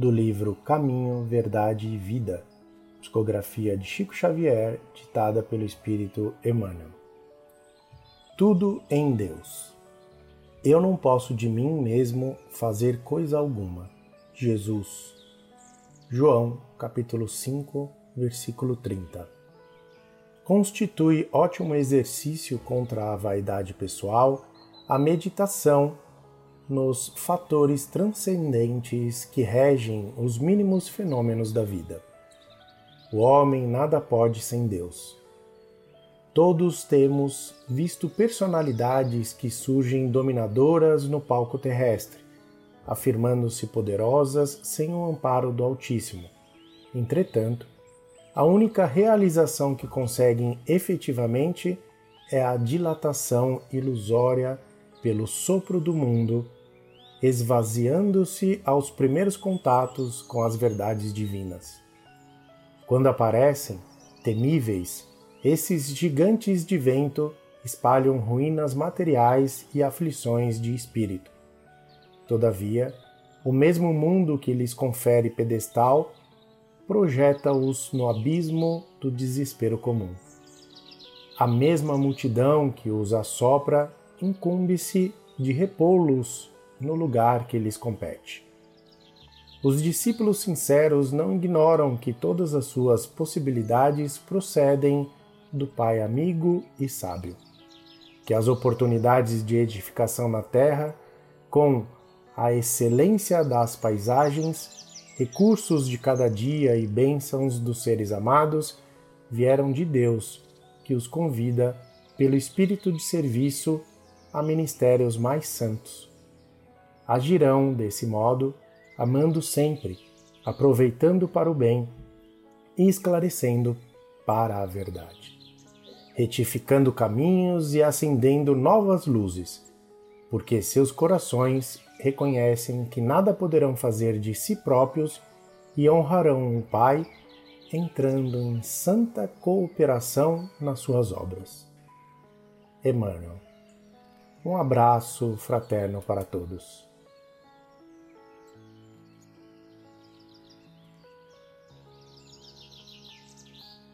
do livro Caminho, Verdade e Vida, psicografia de Chico Xavier, ditada pelo Espírito Emmanuel. Tudo em Deus. Eu não posso de mim mesmo fazer coisa alguma. Jesus. João, capítulo 5, versículo 30. Constitui ótimo exercício contra a vaidade pessoal a meditação nos fatores transcendentes que regem os mínimos fenômenos da vida. O homem nada pode sem Deus. Todos temos visto personalidades que surgem dominadoras no palco terrestre, afirmando-se poderosas sem o amparo do Altíssimo. Entretanto, a única realização que conseguem efetivamente é a dilatação ilusória pelo sopro do mundo esvaziando-se aos primeiros contatos com as verdades divinas. Quando aparecem, temíveis, esses gigantes de vento espalham ruínas materiais e aflições de espírito. Todavia, o mesmo mundo que lhes confere pedestal projeta-os no abismo do desespero comum. A mesma multidão que os assopra incumbe-se de repô-los no lugar que lhes compete. Os discípulos sinceros não ignoram que todas as suas possibilidades procedem do Pai amigo e sábio, que as oportunidades de edificação na terra, com a excelência das paisagens, recursos de cada dia e bênçãos dos seres amados, vieram de Deus, que os convida, pelo espírito de serviço, a ministérios mais santos agirão desse modo, amando sempre, aproveitando para o bem e esclarecendo para a verdade, retificando caminhos e acendendo novas luzes, porque seus corações reconhecem que nada poderão fazer de si próprios e honrarão o Pai entrando em santa cooperação nas suas obras. Emmanuel. Um abraço fraterno para todos.